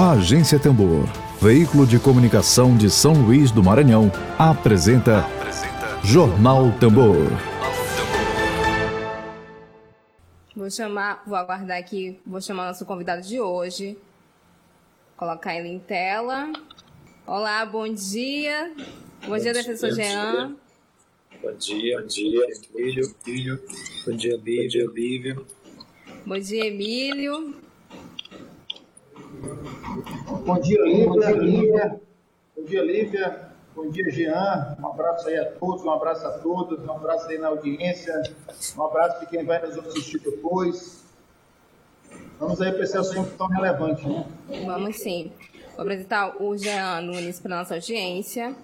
A Agência Tambor, veículo de comunicação de São Luís do Maranhão, apresenta, apresenta Jornal Tambor. Vou chamar, vou aguardar aqui, vou chamar nosso convidado de hoje. Colocar ele em tela. Olá, bom dia. Bom, bom dia, defensor Jean. Bom dia, bom dia, Emílio. Bom dia, Lívia, Lívia. Bom dia, Emílio. Bom dia, Lívia. Bom dia, Lívia. Bom dia, Jean. Um abraço aí a todos, um abraço a todos, um abraço aí na audiência, um abraço de quem vai nos assistir depois. Vamos aí para esse assunto tão relevante, né? Vamos sim. Vou apresentar o Jean Nunes para nossa audiência.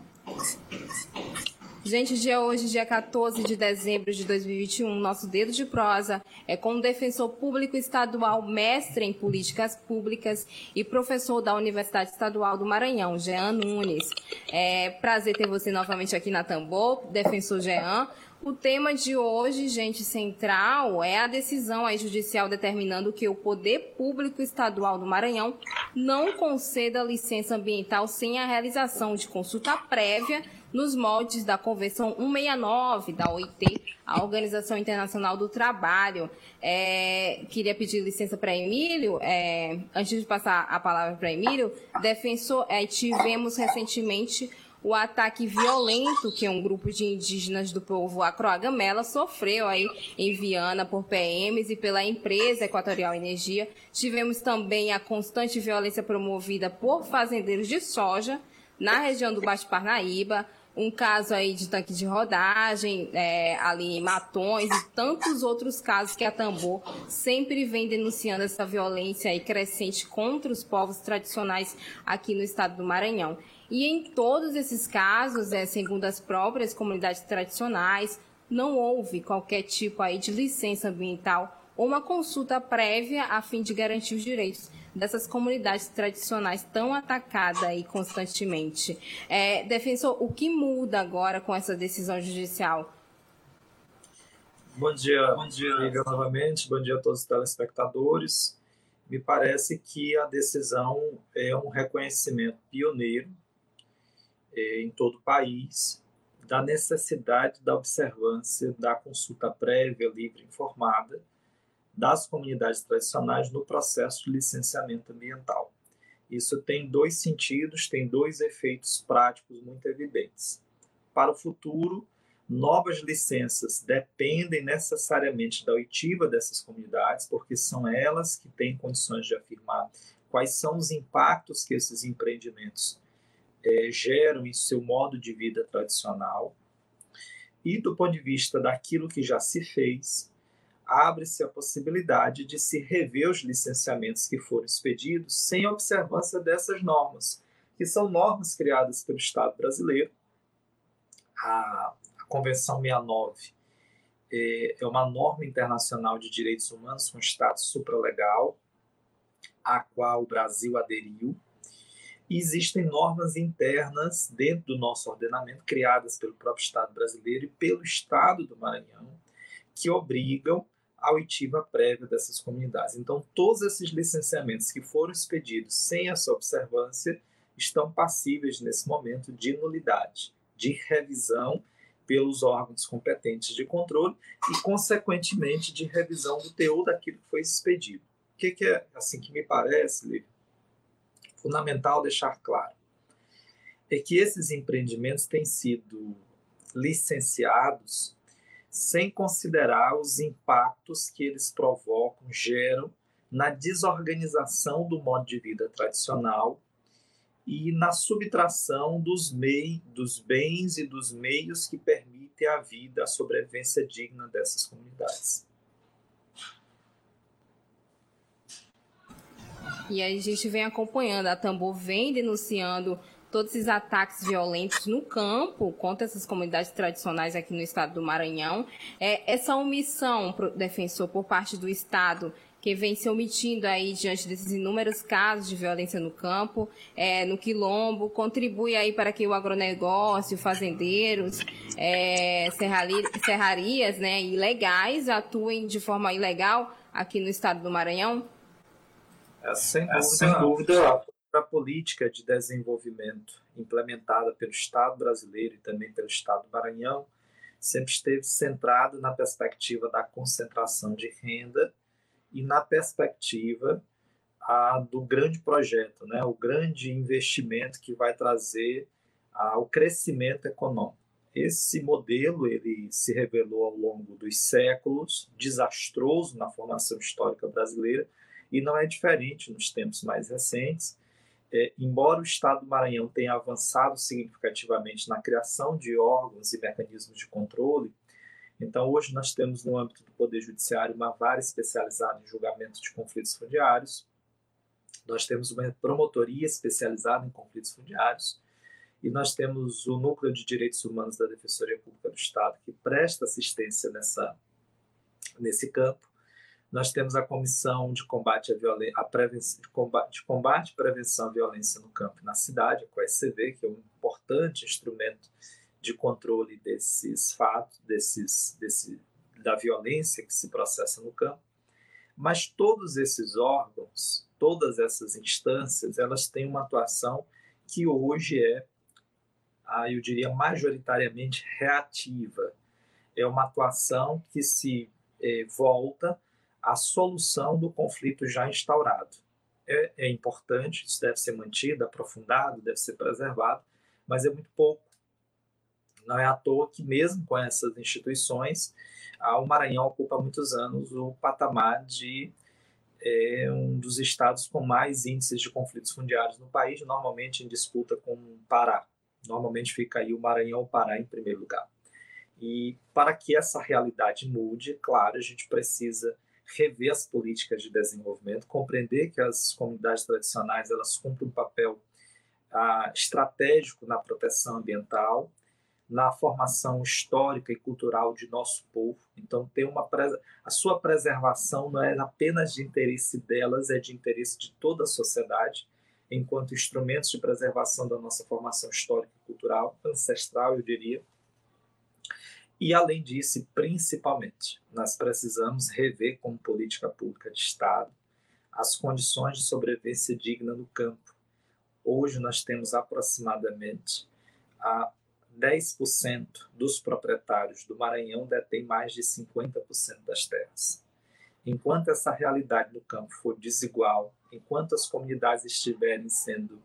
Gente, dia hoje, dia 14 de dezembro de 2021, nosso dedo de prosa é com o defensor público estadual, mestre em políticas públicas e professor da Universidade Estadual do Maranhão, Jean Nunes. É prazer ter você novamente aqui na Tambor, defensor Jean. O tema de hoje, gente, central é a decisão aí judicial determinando que o Poder Público Estadual do Maranhão não conceda licença ambiental sem a realização de consulta prévia nos moldes da Convenção 169 da OIT, a Organização Internacional do Trabalho. É, queria pedir licença para Emílio, é, antes de passar a palavra para Emílio, defensor, é, tivemos recentemente o ataque violento que um grupo de indígenas do povo Acroagamela sofreu aí em Viana por PMs e pela empresa Equatorial Energia. Tivemos também a constante violência promovida por fazendeiros de soja na região do Baixo Parnaíba, um caso aí de tanque de rodagem, é, ali em Matões e tantos outros casos que a Tambor sempre vem denunciando essa violência aí crescente contra os povos tradicionais aqui no estado do Maranhão. E em todos esses casos, é, segundo as próprias comunidades tradicionais, não houve qualquer tipo aí de licença ambiental uma consulta prévia a fim de garantir os direitos dessas comunidades tradicionais tão atacadas aí constantemente. É, defensor, o que muda agora com essa decisão judicial? Bom dia, bom dia, novamente. Bom dia a todos os telespectadores. Me parece que a decisão é um reconhecimento pioneiro é, em todo o país da necessidade da observância da consulta prévia, livre e informada das comunidades tradicionais no processo de licenciamento ambiental. Isso tem dois sentidos, tem dois efeitos práticos muito evidentes. Para o futuro, novas licenças dependem necessariamente da oitiva dessas comunidades, porque são elas que têm condições de afirmar quais são os impactos que esses empreendimentos é, geram em seu modo de vida tradicional. E do ponto de vista daquilo que já se fez, abre-se a possibilidade de se rever os licenciamentos que foram expedidos sem observância dessas normas, que são normas criadas pelo Estado brasileiro. A, Convenção 69 é, é uma norma internacional de direitos humanos com status supralegal, a qual o Brasil aderiu. E existem normas internas dentro do nosso ordenamento, criadas pelo próprio Estado brasileiro e pelo Estado do Maranhão, que obrigam a oitiva prévia dessas comunidades. Então, todos esses licenciamentos que foram expedidos sem essa observância estão passíveis, nesse momento, de nulidade, de revisão pelos órgãos competentes de controle e, consequentemente, de revisão do teor daquilo que foi expedido. O que, que é, assim que me parece, Lívia, fundamental deixar claro? É que esses empreendimentos têm sido licenciados sem considerar os impactos que eles provocam, geram na desorganização do modo de vida tradicional e na subtração dos, mei, dos bens e dos meios que permitem a vida, a sobrevivência digna dessas comunidades. E a gente vem acompanhando, a Tambor vem denunciando todos esses ataques violentos no campo contra essas comunidades tradicionais aqui no estado do Maranhão. É, essa omissão, defensor, por parte do Estado, que vem se omitindo aí diante desses inúmeros casos de violência no campo, é, no quilombo, contribui aí para que o agronegócio, fazendeiros, é, serrarias né, ilegais atuem de forma ilegal aqui no estado do Maranhão? É, sem, dúvida, é, sem dúvida a política de desenvolvimento implementada pelo Estado brasileiro e também pelo Estado do Maranhão sempre esteve centrada na perspectiva da concentração de renda e na perspectiva a, do grande projeto, né? o grande investimento que vai trazer a, o crescimento econômico. Esse modelo ele se revelou ao longo dos séculos desastroso na formação histórica brasileira e não é diferente nos tempos mais recentes. É, embora o Estado do Maranhão tenha avançado significativamente na criação de órgãos e mecanismos de controle, então hoje nós temos no âmbito do Poder Judiciário uma vara especializada em julgamento de conflitos fundiários, nós temos uma promotoria especializada em conflitos fundiários, e nós temos o Núcleo de Direitos Humanos da Defensoria Pública do Estado, que presta assistência nessa, nesse campo. Nós temos a Comissão de Combate à Violência, a Prevenção, de combate, de combate Prevenção à Violência no Campo e na Cidade, a SCV, que é um importante instrumento de controle desses fatos, desses, desse, da violência que se processa no campo. Mas todos esses órgãos, todas essas instâncias, elas têm uma atuação que hoje é ah, eu diria, majoritariamente reativa. É uma atuação que se eh, volta à solução do conflito já instaurado. É, é, importante, isso deve ser mantido, aprofundado, deve ser preservado, mas é muito pouco. Não é à toa que, mesmo com essas instituições, o Maranhão ocupa há muitos anos o patamar de é um dos estados com mais índices de conflitos fundiários no país, normalmente em disputa com o Pará. Normalmente fica aí o Maranhão ou Pará em primeiro lugar. E para que essa realidade mude, claro, a gente precisa rever as políticas de desenvolvimento, compreender que as comunidades tradicionais elas cumprem um papel ah, estratégico na proteção ambiental, na formação histórica e cultural de nosso povo. Então, ter uma a sua preservação não é apenas de interesse delas, é de interesse de toda a sociedade enquanto instrumentos de preservação da nossa formação histórica e cultural, ancestral, eu diria. E, além disso, principalmente, nós precisamos rever como política pública de Estado as condições de sobrevivência digna no campo. Hoje nós temos aproximadamente a 10% dos proprietários do Maranhão detêm mais de 50% das terras. Enquanto essa realidade no campo for desigual, enquanto as comunidades estiverem sendo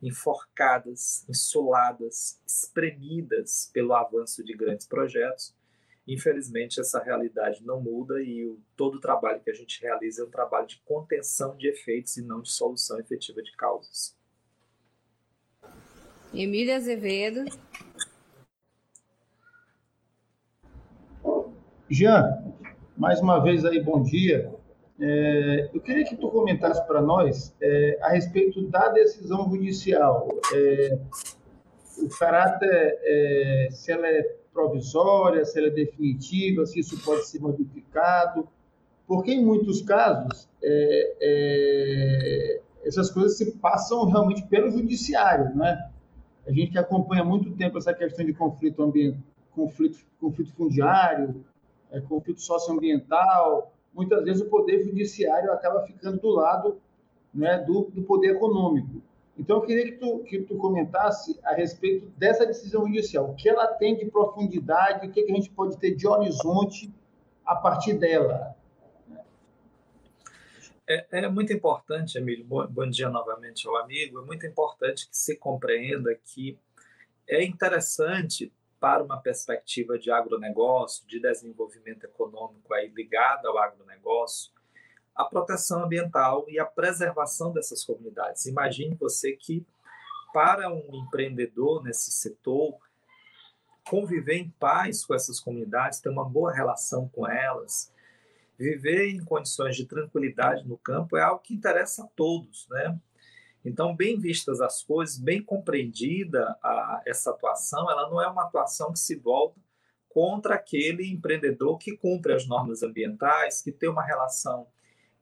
enforcadas, insoladas, espremidas pelo avanço de grandes projetos, infelizmente essa realidade não muda e o, todo o trabalho que a gente realiza é um trabalho de contenção de efeitos e não de solução efetiva de causas. Emília Azevedo. Jean, mais uma vez aí, bom dia. É, eu queria que tu comentasse para nós é, a respeito da decisão judicial. É, o caráter, é, se ela é provisória, se ela é definitiva, se isso pode ser modificado, porque em muitos casos é, é, essas coisas se passam realmente pelo judiciário, né? A gente que acompanha muito tempo essa questão de conflito ambiental, conflito, conflito fundiário, é, conflito socioambiental, muitas vezes o poder judiciário acaba ficando do lado né, do, do poder econômico. Então, eu queria que tu, que tu comentasse a respeito dessa decisão judicial. O que ela tem de profundidade, o que, que a gente pode ter de horizonte a partir dela. É, é, muito importante, Emílio, bom, bom, dia novamente ao amigo, é muito importante que se compreenda que é interessante para uma perspectiva de agronegócio, de desenvolvimento econômico aí ligado ao agronegócio, a proteção ambiental e a preservação dessas comunidades. Imagine você que, para um empreendedor nesse setor, conviver em paz com essas comunidades, ter uma boa relação com elas, viver em condições de tranquilidade no campo é algo que interessa a todos, né? Então, bem vistas as coisas, bem compreendida a, essa atuação, ela não é uma atuação que se volta contra aquele empreendedor que cumpre as normas ambientais, que tem uma relação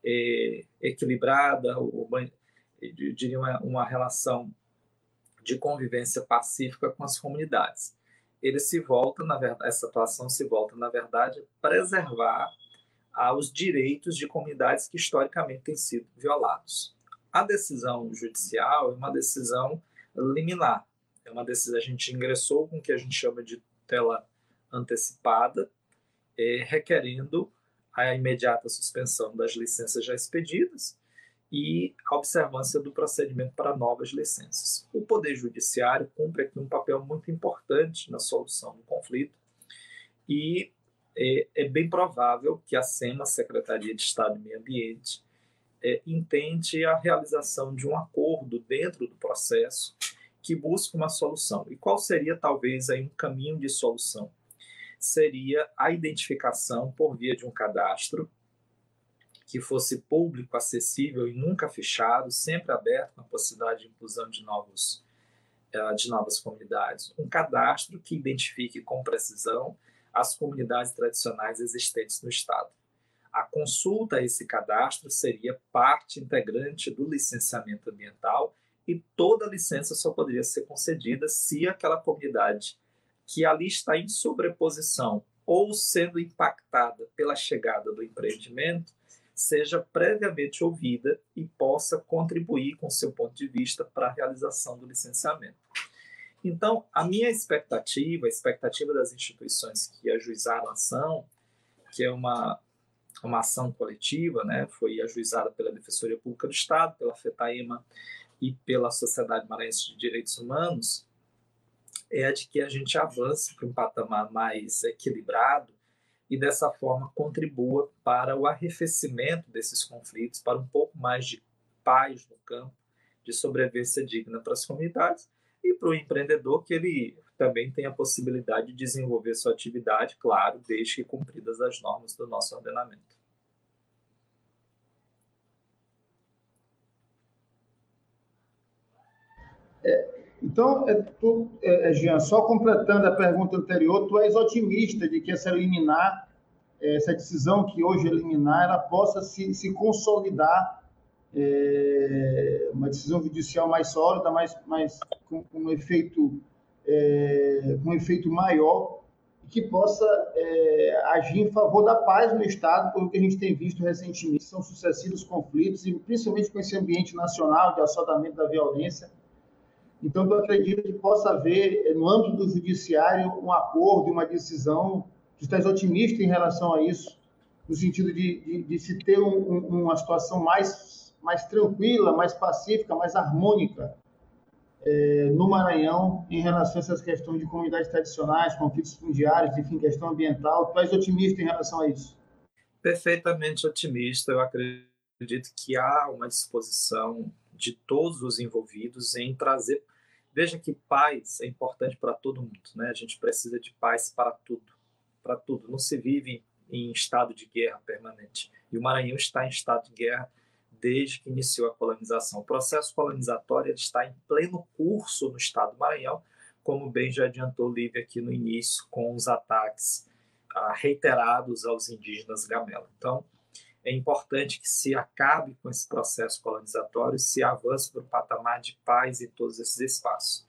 é, equilibrada, diria uma, uma relação de convivência pacífica com as comunidades. Ele se volta, na verdade, essa atuação se volta, na verdade, preservar os direitos de comunidades que historicamente têm sido violados A decisão judicial é uma decisão liminar. É uma decisão, a gente ingressou com o que a gente chama de tela antecipada, é, requerendo a imediata suspensão das licenças já expedidas e a observância do procedimento para novas licenças. O Poder Judiciário cumpre aqui um papel muito importante na solução do conflito e é, é bem provável que a SEMA, Secretaria de Estado de Meio Ambiente, é, intente a realização de um acordo dentro do processo que busque uma solução. E qual seria talvez aí um caminho de solução? Seria a identificação por via de um cadastro que fosse público, acessível e nunca fechado, sempre aberto com a possibilidade de inclusão de novos eh, de novas comunidades, um cadastro que identifique com precisão as comunidades tradicionais existentes no estado. A consulta a esse cadastro seria parte integrante do licenciamento ambiental e toda licença só poderia ser concedida se aquela comunidade que ali está em sobreposição ou sendo impactada pela chegada do empreendimento seja previamente ouvida e possa contribuir com seu ponto de vista para a realização do licenciamento. Então, a minha expectativa, a expectativa das instituições que ajuizaram a ação, que é uma, uma ação coletiva, né, foi ajuizada pela Defensoria Pública do Estado, pela FETAEMA e pela Sociedade Maranhense de Direitos Humanos, é a de que a gente avance para um patamar mais equilibrado e dessa forma contribua para o arrefecimento desses conflitos, para um pouco mais de paz no campo, de sobrevivência digna para as comunidades e para o empreendedor que ele também tem a possibilidade de desenvolver sua atividade, claro, desde que cumpridas as normas do nosso ordenamento. É, então, é, tu, é, é, Jean, só completando a pergunta anterior, tu és otimista de que essa eliminar, é, essa decisão que hoje eliminar, ela possa se, se consolidar, é, uma decisão judicial mais sólida, mais, mais com, com um efeito é, com um efeito maior que possa é, agir em favor da paz no Estado, porque a gente tem visto recentemente. São sucessivos conflitos, e principalmente com esse ambiente nacional de assoldamento da violência, então, eu acredito que possa haver, eh, no âmbito do judiciário, um acordo, uma decisão. Tu estás otimista em relação a isso, no sentido de, de, de se ter um, uma situação mais, mais tranquila, mais pacífica, mais harmônica é, no Maranhão em relação a essas questões de comunidades tradicionais, conflitos fundiários, enfim, questão ambiental. Tu és otimista em relação a isso? Perfeitamente otimista. Eu acredito que há uma disposição de todos os envolvidos em trazer. Veja que paz é importante para todo mundo, né? A gente precisa de paz para tudo, para tudo. Não se vive em estado de guerra permanente. E o Maranhão está em estado de guerra desde que iniciou a colonização. O processo colonizatório está em pleno curso no estado do Maranhão, como bem já adiantou Lívia aqui no início, com os ataques ah, reiterados aos indígenas gamela. Então, é importante que se acabe com esse processo colonizatório e se avance para o patamar de paz em todos esses espaços.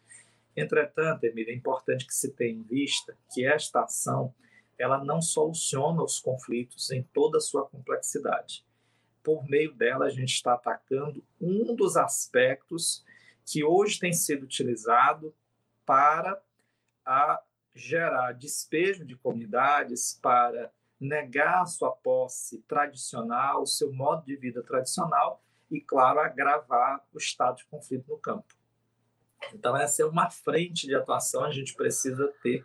Entretanto, Emília, é importante que se tenha em vista que esta ação ela não soluciona os conflitos em toda a sua complexidade. Por meio dela, a gente está atacando um dos aspectos que hoje tem sido utilizado para a gerar despejo de comunidades, para negar sua posse tradicional, o seu modo de vida tradicional e, claro, agravar o estado de conflito no campo. Então, essa é uma frente de atuação, a gente precisa ter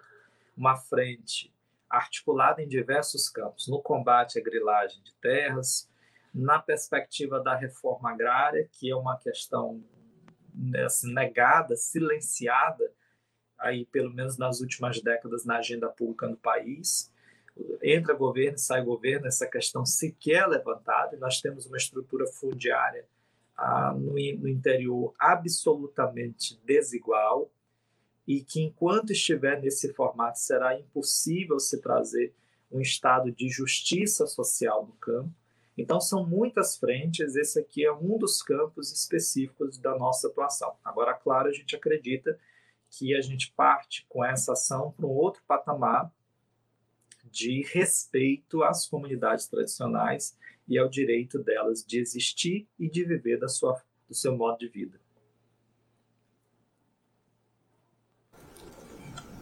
uma frente articulada em diversos campos, no combate à grilagem de terras, na perspectiva da reforma agrária, que é uma questão né, assim, negada, silenciada, aí pelo menos nas últimas décadas na agenda pública no país, entra governo, sai governo, essa questão sequer é levantada, nós temos uma estrutura fundiária ah, no, no interior absolutamente desigual, e que enquanto estiver nesse formato será impossível se trazer um estado de justiça social no campo. Então são muitas frentes, esse aqui é um dos campos específicos da nossa atuação. Agora, claro, a gente acredita que a gente parte com essa ação para um outro patamar, de respeito às comunidades tradicionais e ao direito delas de existir e de viver da sua do seu modo de vida.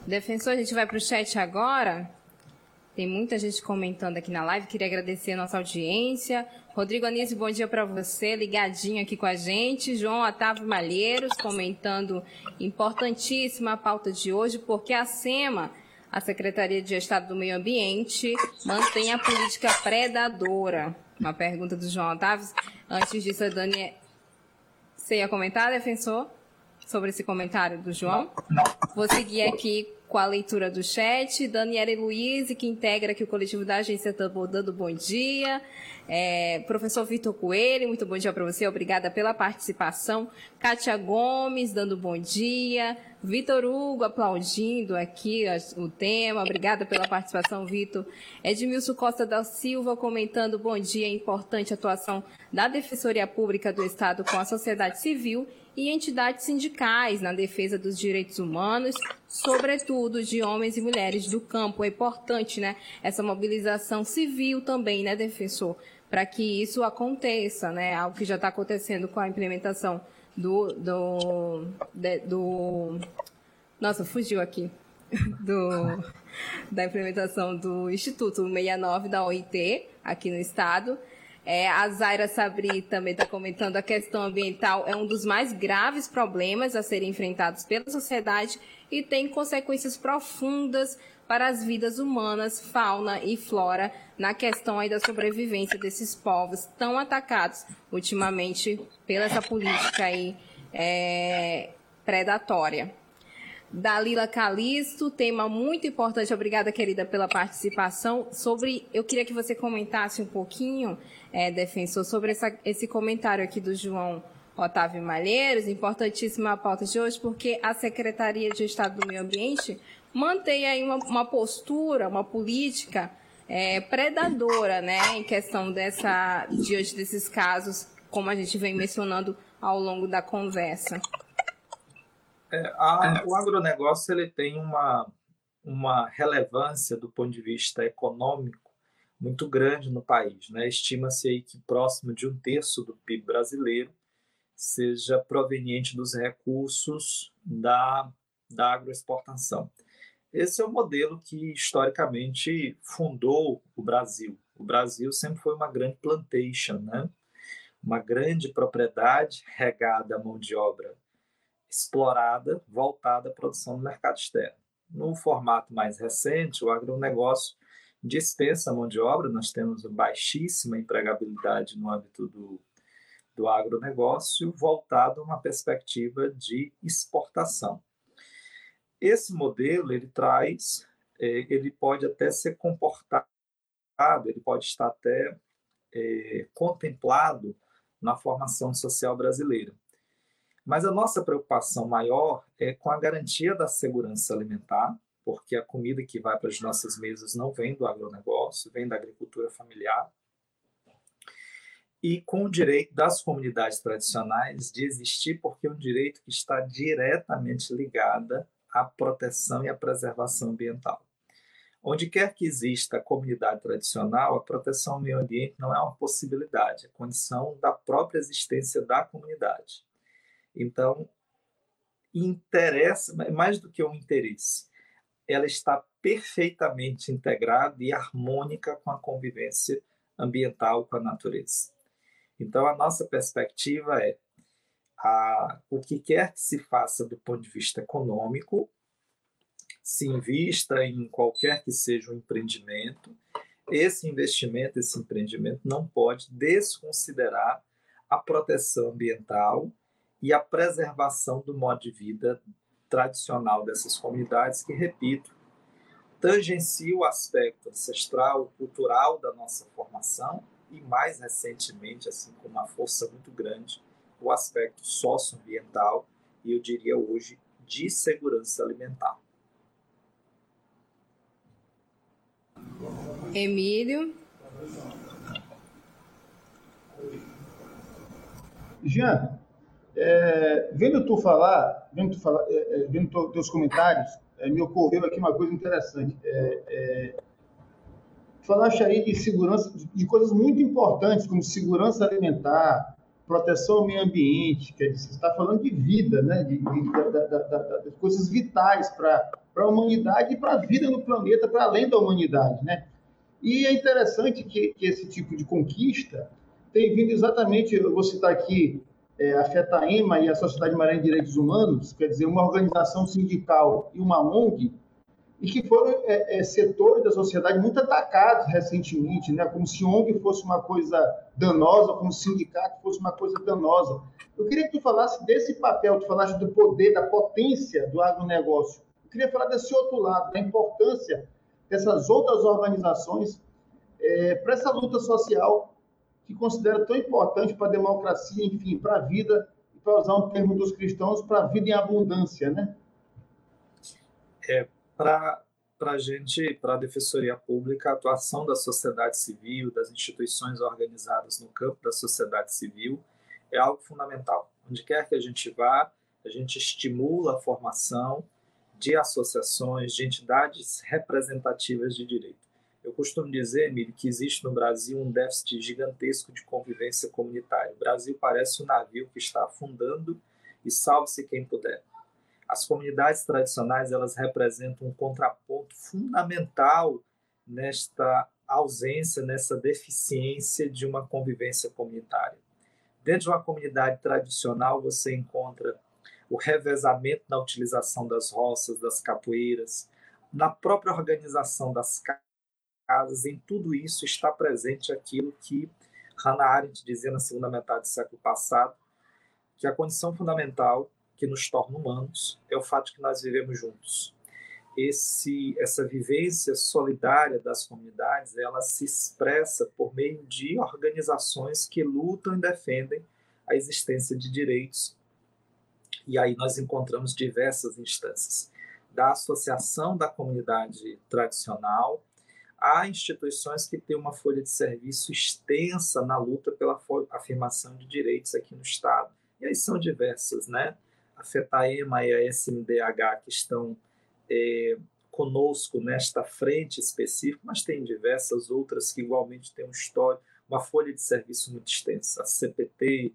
Defensor, a gente vai para o chat agora. Tem muita gente comentando aqui na live. Queria agradecer a nossa audiência. Rodrigo Anísio, bom dia para você, ligadinho aqui com a gente. João Otávio Malheiros comentando importantíssima a pauta de hoje, porque a SEMA, a Secretaria de Estado do Meio Ambiente, mantém a política predadora. Uma pergunta do João Otávio. Antes disso, a Dani. Você ia comentar, defensor? Sobre esse comentário do João. Não. Vou seguir aqui com a leitura do chat. Daniela Luiz, que integra aqui o coletivo da agência Tambor, dando bom dia. É, professor Vitor Coelho, muito bom dia para você, obrigada pela participação. Kátia Gomes, dando bom dia. Vitor Hugo, aplaudindo aqui o tema, obrigada pela participação, Vitor. Edmilson Costa da Silva, comentando bom dia, importante atuação da Defensoria Pública do Estado com a sociedade civil e entidades sindicais na defesa dos direitos humanos, sobretudo de homens e mulheres do campo. É importante, né? Essa mobilização civil também, né, defensor? Para que isso aconteça, né? Algo que já está acontecendo com a implementação do, do, de, do nossa, fugiu aqui. Do, da implementação do Instituto 69 da OIT aqui no estado. É, a Zaira Sabri também está comentando a questão ambiental é um dos mais graves problemas a serem enfrentados pela sociedade e tem consequências profundas para as vidas humanas, fauna e flora na questão aí da sobrevivência desses povos tão atacados ultimamente pela essa política aí é, predatória. Dalila Calisto, tema muito importante. Obrigada, querida, pela participação. Sobre, eu queria que você comentasse um pouquinho, é, defensor, sobre essa, esse comentário aqui do João Otávio Malheiros, importantíssima a pauta de hoje, porque a Secretaria de Estado do Meio Ambiente mantém aí uma, uma postura, uma política é, predadora, né, em questão dessa, diante desses casos, como a gente vem mencionando ao longo da conversa. É, a, o agronegócio ele tem uma, uma relevância do ponto de vista econômico muito grande no país. Né? Estima-se aí que próximo de um terço do PIB brasileiro seja proveniente dos recursos da, da agroexportação. Esse é o modelo que historicamente fundou o Brasil. O Brasil sempre foi uma grande plantation, né? uma grande propriedade regada à mão de obra explorada, voltada à produção no mercado externo. No formato mais recente, o agronegócio dispensa mão de obra, nós temos baixíssima empregabilidade no âmbito do, do agronegócio, voltado a uma perspectiva de exportação. Esse modelo, ele traz, é, ele pode até ser comportado, ele pode estar até é, contemplado na formação social brasileira. Mas a nossa preocupação maior é com a garantia da segurança alimentar, porque a comida que vai para as nossas mesas não vem do agronegócio, vem da agricultura familiar, e com o direito das comunidades tradicionais de existir, porque é um direito que está diretamente ligado à proteção e à preservação ambiental. Onde quer que exista a comunidade tradicional, a proteção ao meio ambiente não é uma possibilidade, é condição da própria existência da comunidade. Então, interessa, mais do que um interesse, ela está perfeitamente integrada e harmônica com a convivência ambiental com a natureza. Então, a nossa perspectiva é a, o que quer que se faça do ponto de vista econômico, se invista em qualquer que seja o empreendimento, esse investimento, esse empreendimento não pode desconsiderar a proteção ambiental e a preservação do modo de vida tradicional dessas comunidades, que, repito, tangencia o aspecto ancestral, cultural da nossa formação e, mais recentemente, assim com uma força muito grande, o aspecto socioambiental e, eu diria hoje, de segurança alimentar. Emílio. Jean, é, vendo tu falar, vendo tu falar, é, é, vendo tu, teus comentários, é, me ocorreu aqui uma coisa interessante. É, é, falaste aí de segurança, de, de, coisas muito importantes, como segurança alimentar, proteção ao meio ambiente, quer dizer, você está falando de vida, né? de, de, de coisas vitais para a humanidade e para a vida no planeta, para além da humanidade. Né? E é interessante que, que, esse tipo de conquista tem vindo exatamente, eu vou citar aqui é, a FETAEMA e a Sociedade Maranhã de Direitos Humanos, quer dizer, uma organização sindical e uma ONG, e que foram é, é, setores da sociedade muito atacados recentemente, né? como se ONG fosse uma coisa danosa, como sindicato fosse uma coisa danosa. Eu queria que tu falasse desse papel, tu falaste do poder, da potência do agronegócio. Eu queria falar desse outro lado, da importância dessas outras organizações é, para essa luta social que considera tão importante para a democracia, enfim, para a vida, e para usar um termo dos cristãos, para a vida em abundância, né? É, para a gente, para a Defensoria Pública, a atuação da sociedade civil, das instituições organizadas no campo da sociedade civil, é algo fundamental. Onde quer que a gente vá, a gente estimula a formação de associações, de entidades representativas de direito. Eu costumo dizer, Emílio, que existe no Brasil um déficit gigantesco de convivência comunitária. O Brasil parece um navio que está afundando e salve-se quem puder. As comunidades tradicionais elas representam um contraponto fundamental nesta ausência, nessa deficiência de uma convivência comunitária. Dentro de uma comunidade tradicional, você encontra o revezamento na utilização das roças, das capoeiras, na própria organização das casas, em tudo isso está presente aquilo que Hannah Arendt dizia na segunda metade do século passado, que a condição fundamental que nos torna humanos é o fato de que nós vivemos juntos. Esse, essa vivência solidária das comunidades, ela se expressa por meio de organizações que lutam e defendem a existência de direitos. E aí nós encontramos diversas instâncias, da associação da comunidade tradicional, há instituições que têm uma folha de serviço extensa na luta pela afirmação de direitos aqui no Estado. E aí são diversas, né? A FETAEMA e a SMDH que estão é, conosco nesta frente específica, mas tem diversas outras que igualmente têm um histórico, uma folha de serviço muito extensa. A CPT,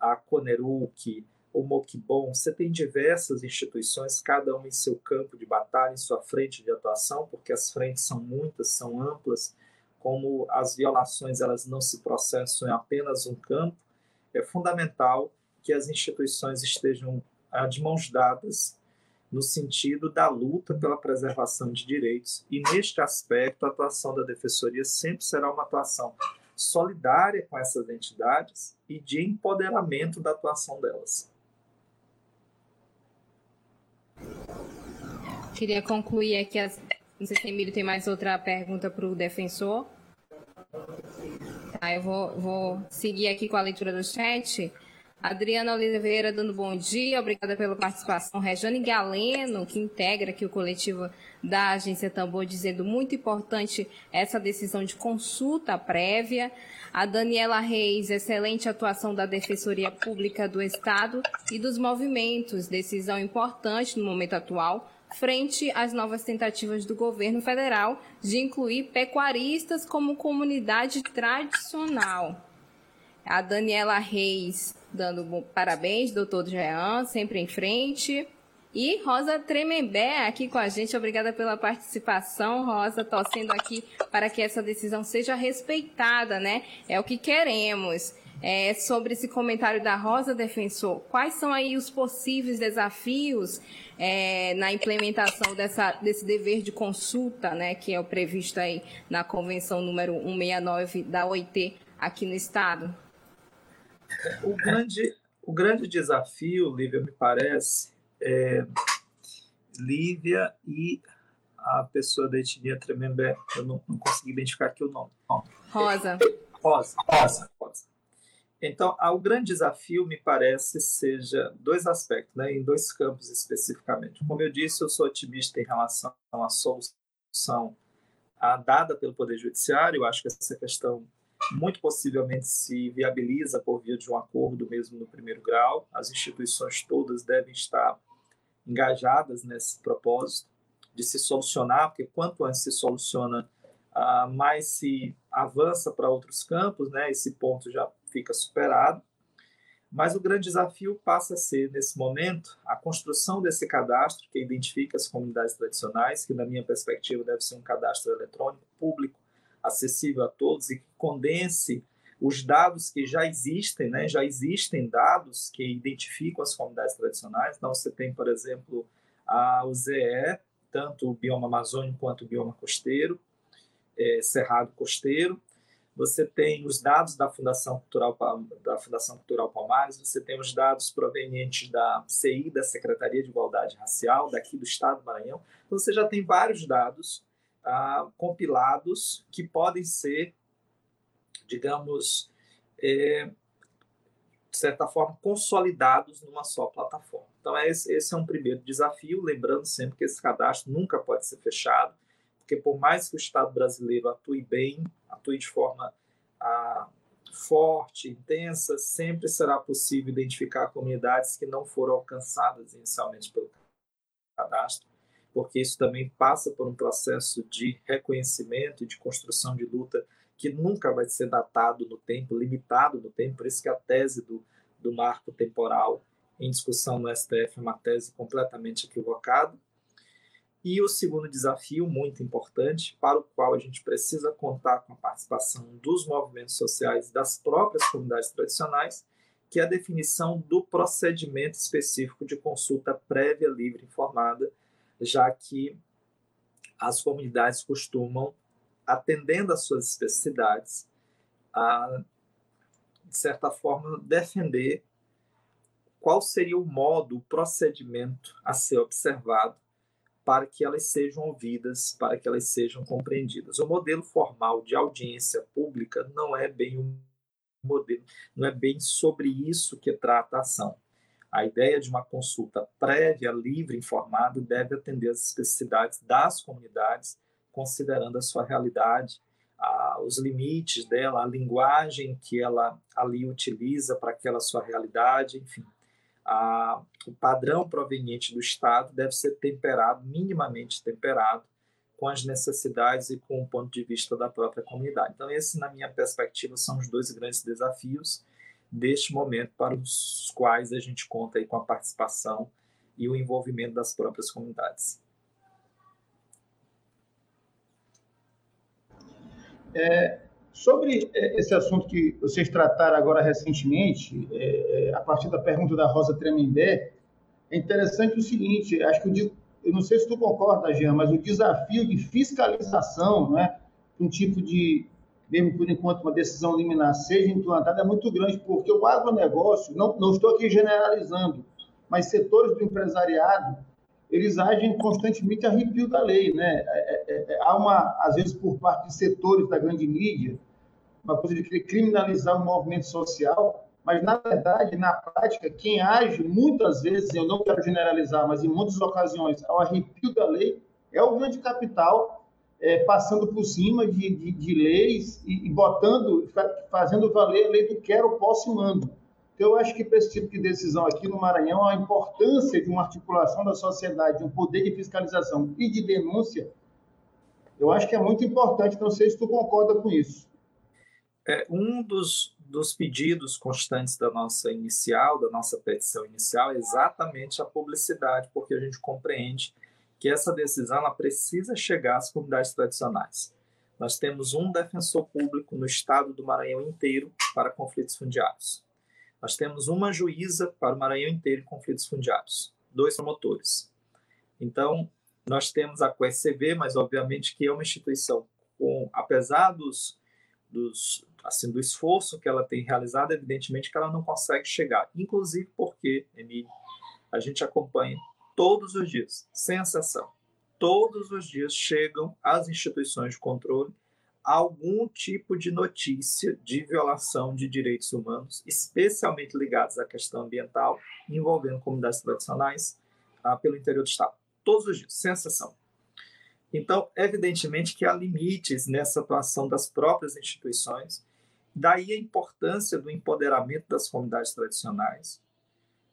a CONERUC, o Moquibon, você tem diversas instituições, cada uma em seu campo de batalha, em sua frente de atuação, porque as frentes são muitas, são amplas, como as violações elas não se processam em apenas um campo, é fundamental que as instituições estejam ah, de mãos dadas no sentido da luta pela preservação de direitos. E neste aspecto, a atuação da Defensoria sempre será uma atuação solidária com essas entidades e de empoderamento da atuação delas. Queria concluir aqui, as... não sei se Emílio tem mais outra pergunta para o defensor. Tá, eu vou, vou seguir aqui com a leitura do chat. Adriana Oliveira dando bom dia, obrigada pela participação. Rejane Galeno, que integra aqui o coletivo da Agência Tambor, dizendo muito importante essa decisão de consulta prévia. A Daniela Reis, excelente atuação da Defensoria Pública do Estado e dos movimentos, decisão importante no momento atual frente às novas tentativas do governo federal de incluir pecuaristas como comunidade tradicional. A Daniela Reis dando parabéns, doutor Jean, sempre em frente. E Rosa Tremembé aqui com a gente, obrigada pela participação, Rosa, torcendo aqui para que essa decisão seja respeitada, né? É o que queremos. É, sobre esse comentário da Rosa Defensor, quais são aí os possíveis desafios é, na implementação dessa, desse dever de consulta, né, que é o previsto aí na Convenção número 169 da OIT aqui no Estado? O grande, o grande desafio, Lívia, me parece, é Lívia e a pessoa da etnia Tremembé, eu não, não consegui identificar aqui o nome. Rosa. Rosa, Rosa, Rosa. Então, o grande desafio, me parece, seja dois aspectos, né, em dois campos especificamente. Como eu disse, eu sou otimista em relação à solução dada pelo Poder Judiciário. Eu acho que essa questão muito possivelmente se viabiliza por via de um acordo mesmo no primeiro grau. As instituições todas devem estar engajadas nesse propósito de se solucionar, porque quanto antes se soluciona, mais se avança para outros campos, né? Esse ponto já fica superado. Mas o grande desafio passa a ser, nesse momento, a construção desse cadastro que identifica as comunidades tradicionais, que, na minha perspectiva, deve ser um cadastro eletrônico, público, acessível a todos e que condense os dados que já existem, né? já existem dados que identificam as comunidades tradicionais. Então, você tem, por exemplo, a, o ZE, tanto o bioma amazônico quanto o bioma costeiro, é, cerrado costeiro, você tem os dados da Fundação Cultural da Fundação Cultural Palmares, você tem os dados provenientes da CI, da Secretaria de Igualdade Racial, daqui do Estado do Maranhão. Então você já tem vários dados compilados que podem ser, digamos, é, de certa forma, consolidados numa só plataforma. Então esse, esse é um primeiro desafio, lembrando sempre que esse cadastro nunca pode ser fechado porque por mais que o Estado brasileiro atue bem, atue de forma ah, forte, intensa, sempre será possível identificar comunidades que não foram alcançadas inicialmente pelo cadastro, porque isso também passa por um processo de reconhecimento e de construção de luta que nunca vai ser datado no tempo, limitado no tempo, por isso que a tese do, do marco temporal em discussão no STF é uma tese completamente equivocada, e o segundo desafio, muito importante, para o qual a gente precisa contar com a participação dos movimentos sociais das próprias comunidades tradicionais, que é a definição do procedimento específico de consulta prévia, livre e informada, já que as comunidades costumam, atendendo às suas especificidades, a, de certa forma, defender qual seria o modo, o procedimento a ser observado para que elas sejam ouvidas, para que elas sejam compreendidas. O modelo formal de audiência pública não é bem um modelo, não é bem sobre isso que trata a ação. A ideia de uma consulta prévia, livre, informada, deve atender às especificidades das comunidades, considerando a sua realidade, a, os limites dela, a linguagem que ela ali utiliza para aquela sua realidade, enfim a, o padrão proveniente do Estado deve ser temperado, minimamente temperado, com as necessidades e com o ponto de vista da própria comunidade. Então, esse, na minha perspectiva, são os dois grandes desafios deste momento para os quais a gente conta com a participação e o envolvimento das próprias comunidades. É, Sobre é, esse assunto que vocês trataram agora recentemente, é, é, a partir da pergunta da Rosa Tremembé, é interessante o seguinte, acho que eu não sei se tu concorda, Jean, mas o desafio de fiscalização, né, um tipo de, mesmo por enquanto uma decisão liminar seja implantada, é muito grande, porque o agronegócio, não, não estou aqui generalizando, mas setores do empresariado eles agem constantemente a arrepio da lei, né? É, é, é, há uma, às vezes, por parte de setores da grande mídia, uma coisa de querer criminalizar o movimento social, mas, na verdade, na prática, quem age, muitas vezes, eu não quero generalizar, mas em muitas ocasiões, ao arrepio da lei, é o grande capital é, passando por cima de, de, de leis e, e, botando, fazendo valer a lei do quero, posso e mando. Então, eu acho que para esse tipo de decisão aqui no Maranhão, a importância de uma articulação da sociedade, de um poder de fiscalização e de denúncia, eu acho que é muito importante. Não sei se tu concorda com isso. É, um dos, dos pedidos constantes da nossa inicial, da nossa petição inicial, é exatamente a publicidade, porque a gente compreende que essa decisão ela precisa chegar às comunidades tradicionais. Nós temos um defensor público no estado do Maranhão inteiro para conflitos fundiários. Nós temos uma juíza para o Maranhão inteiro em conflitos fundiários, dois promotores. Então, nós temos a QSCV, mas obviamente que é uma instituição com, apesar dos, dos assim do esforço que ela tem realizado, evidentemente que ela não consegue chegar. Inclusive porque, Emílio, a gente acompanha todos os dias, sem exceção, todos os dias chegam às instituições de controle algum tipo de notícia de violação de direitos humanos, especialmente ligados à questão ambiental, envolvendo comunidades tradicionais ah, pelo interior do Estado. Todos os dias, sem exceção. Então, evidentemente que há limites nessa atuação das próprias instituições, daí a importância do empoderamento das comunidades tradicionais,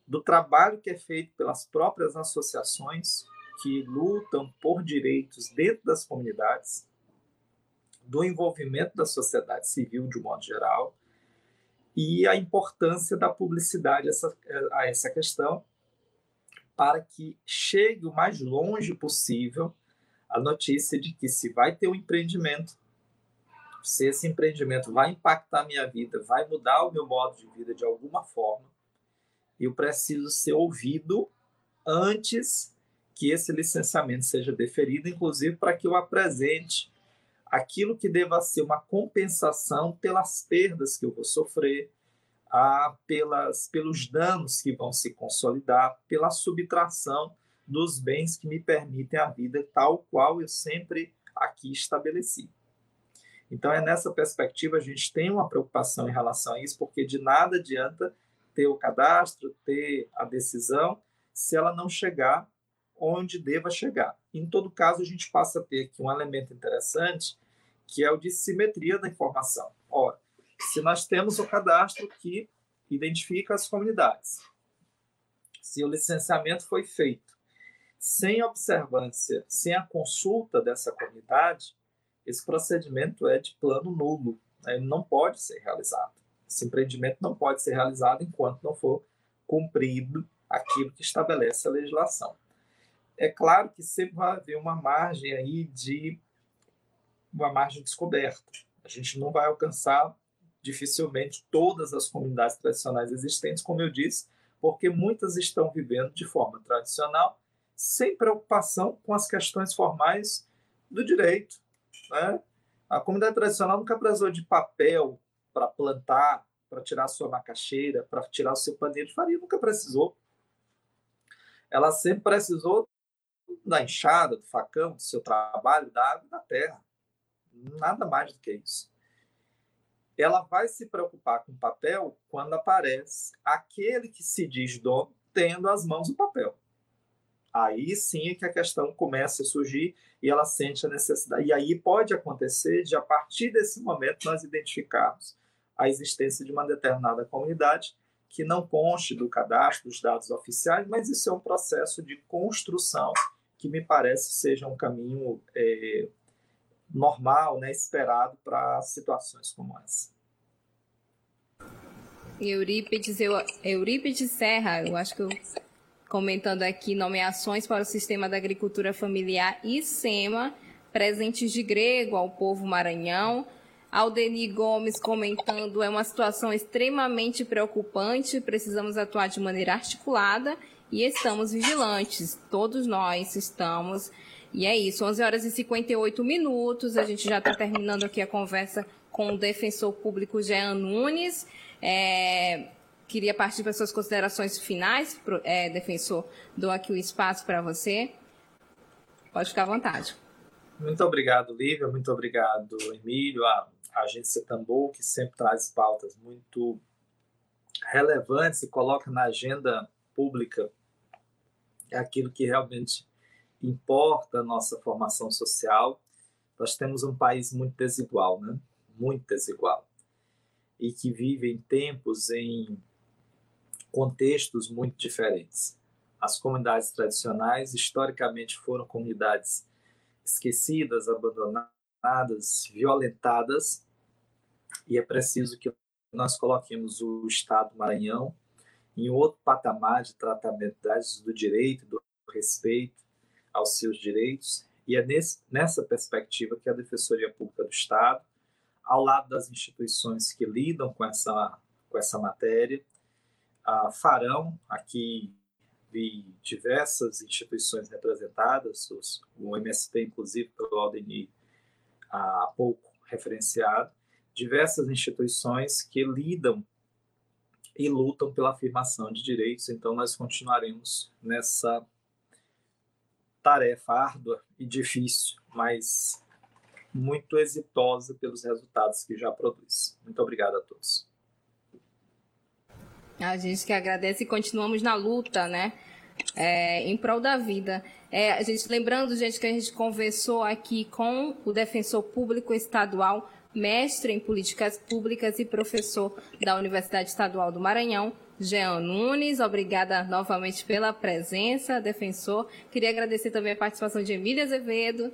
do trabalho que é feito pelas próprias associações que lutam por direitos dentro das comunidades, do envolvimento da sociedade civil de um modo geral e a importância da publicidade a essa questão para que chegue o mais longe possível a notícia de que se vai ter um empreendimento, se esse empreendimento vai impactar a minha vida, vai mudar o meu modo de vida de alguma forma, eu preciso ser ouvido antes que esse licenciamento seja deferido, inclusive para que eu apresente aquilo que deva ser uma compensação pelas perdas que eu vou sofrer, a, pelas, pelos danos que vão se consolidar, pela subtração dos bens que me permitem a vida tal qual eu sempre aqui estabeleci. Então é nessa perspectiva a gente tem uma preocupação em relação a isso, porque de nada adianta ter o cadastro, ter a decisão, se ela não chegar onde deva chegar. Em todo caso, a gente passa a ter aqui um elemento interessante, que é o de simetria da informação. Ora, se nós temos o cadastro que identifica as comunidades, se o licenciamento foi feito sem observância, sem a consulta dessa comunidade, esse procedimento é de plano nulo, né? ele não pode ser realizado. Esse empreendimento não pode ser realizado enquanto não for cumprido aquilo que estabelece a legislação. É claro que sempre vai haver uma margem aí de uma margem descoberta. A gente não vai alcançar dificilmente todas as comunidades tradicionais existentes, como eu disse, porque muitas estão vivendo de forma tradicional, sem preocupação com as questões formais do direito. Né? A comunidade tradicional nunca precisou de papel para plantar, para tirar sua macaxeira, para tirar o seu paneiro de farinha, nunca precisou. Ela sempre precisou da enxada, do facão, do seu trabalho, da água e da terra. Nada mais do que isso ela vai se preocupar com o papel quando aparece aquele que se diz dono tendo as mãos o papel. Aí sim é que a questão começa a surgir e ela sente a necessidade. E aí pode acontecer de, a partir desse momento, nós identificarmos a existência de uma determinada comunidade que não conste do cadastro dos dados oficiais, mas isso é um processo de construção que me parece seja um caminho é, normal, né, esperado para situações como essa. Eurípides, eu, Eurípides Serra, eu acho que eu comentando aqui nomeações para o sistema da agricultura familiar e SEMA, presentes de grego ao povo maranhão. Aldeni Gomes comentando, é uma situação extremamente preocupante, precisamos atuar de maneira articulada e estamos vigilantes, todos nós estamos e é isso, 11 horas e 58 minutos. A gente já está terminando aqui a conversa com o defensor público Jean Nunes. É, queria partir para suas considerações finais, é, defensor. Dou aqui o espaço para você. Pode ficar à vontade. Muito obrigado, Lívia. Muito obrigado, Emílio, a, a agência Tambor, que sempre traz pautas muito relevantes e coloca na agenda pública aquilo que realmente importa a nossa formação social. Nós temos um país muito desigual, né? Muito desigual. E que vive em tempos, em contextos muito diferentes. As comunidades tradicionais, historicamente, foram comunidades esquecidas, abandonadas, violentadas, e é preciso que nós coloquemos o Estado do Maranhão em outro patamar de tratamento do direito, do respeito, aos seus direitos, e é nesse, nessa perspectiva que a Defensoria Pública do Estado, ao lado das instituições que lidam com essa, com essa matéria, uh, farão aqui vi diversas instituições representadas, os, o MST, inclusive, pelo Aldeni há pouco referenciado, diversas instituições que lidam e lutam pela afirmação de direitos, então nós continuaremos nessa tarefa árdua e difícil, mas muito exitosa pelos resultados que já produz. Muito obrigado a todos. A gente que agradece e continuamos na luta, né? É, em prol da vida. É, a gente lembrando, gente, que a gente conversou aqui com o defensor público estadual, mestre em políticas públicas e professor da Universidade Estadual do Maranhão, Jean Nunes, obrigada novamente pela presença, defensor. Queria agradecer também a participação de Emília Azevedo,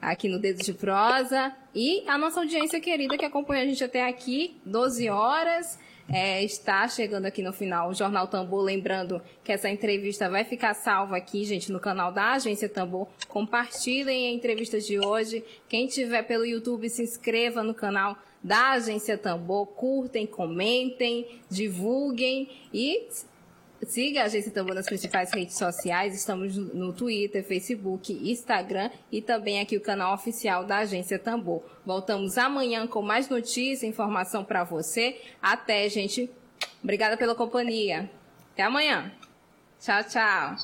aqui no Dedo de Prosa e a nossa audiência querida que acompanha a gente até aqui, 12 horas. É, está chegando aqui no final o Jornal Tambor. Lembrando que essa entrevista vai ficar salva aqui, gente, no canal da Agência Tambor. Compartilhem a entrevista de hoje. Quem tiver pelo YouTube, se inscreva no canal da Agência Tambor. Curtem, comentem, divulguem e Siga a Agência Tambor nas principais redes sociais. Estamos no Twitter, Facebook, Instagram e também aqui o canal oficial da Agência Tambor. Voltamos amanhã com mais notícias e informação para você. Até, gente. Obrigada pela companhia. Até amanhã. Tchau, tchau.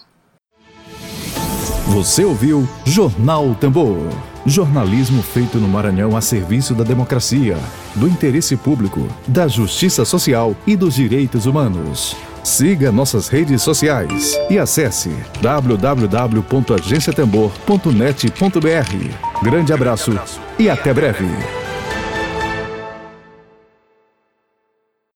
Você ouviu Jornal Tambor. Jornalismo feito no Maranhão a serviço da democracia, do interesse público, da justiça social e dos direitos humanos. Siga nossas redes sociais e acesse www.agenciatembor.net.br. Grande abraço e até breve.